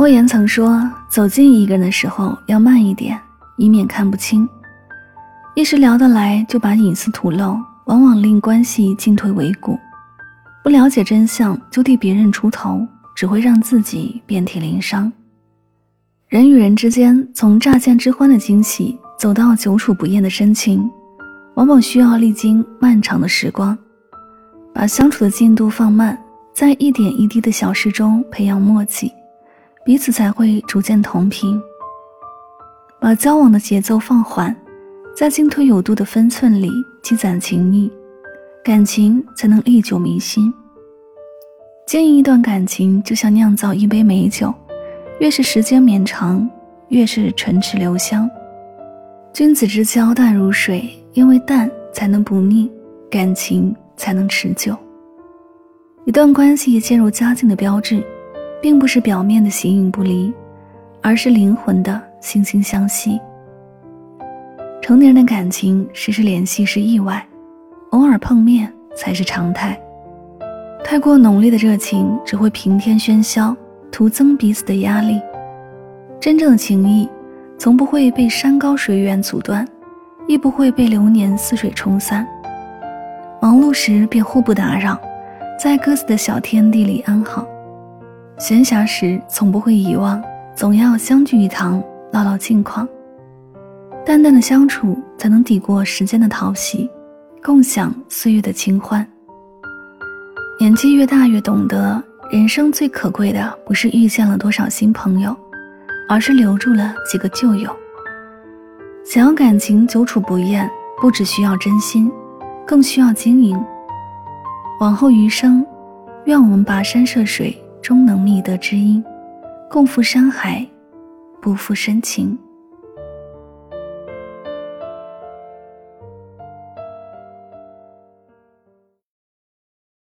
莫言曾说：“走近一个人的时候要慢一点，以免看不清。一时聊得来就把隐私吐露，往往令关系进退维谷；不了解真相就替别人出头，只会让自己遍体鳞伤。人与人之间，从乍见之欢的惊喜，走到久处不厌的深情，往往需要历经漫长的时光。把相处的进度放慢，在一点一滴的小事中培养默契。”彼此才会逐渐同频，把交往的节奏放缓，在进退有度的分寸里积攒情谊，感情才能历久弥新。经营一段感情，就像酿造一杯美酒，越是时间绵长，越是唇齿留香。君子之交淡如水，因为淡才能不腻，感情才能持久。一段关系渐入佳境的标志。并不是表面的形影不离，而是灵魂的惺惺相惜。成年人的感情，时时联系是意外，偶尔碰面才是常态。太过浓烈的热情只会平添喧嚣，徒增彼此的压力。真正的情谊，从不会被山高水远阻断，亦不会被流年似水冲散。忙碌时便互不打扰，在各自的小天地里安好。闲暇时从不会遗忘，总要相聚一堂，唠唠近况。淡淡的相处，才能抵过时间的淘洗，共享岁月的清欢。年纪越大，越懂得，人生最可贵的不是遇见了多少新朋友，而是留住了几个旧友。想要感情久处不厌，不只需要真心，更需要经营。往后余生，愿我们跋山涉水。终能觅得知音，共赴山海，不负深情。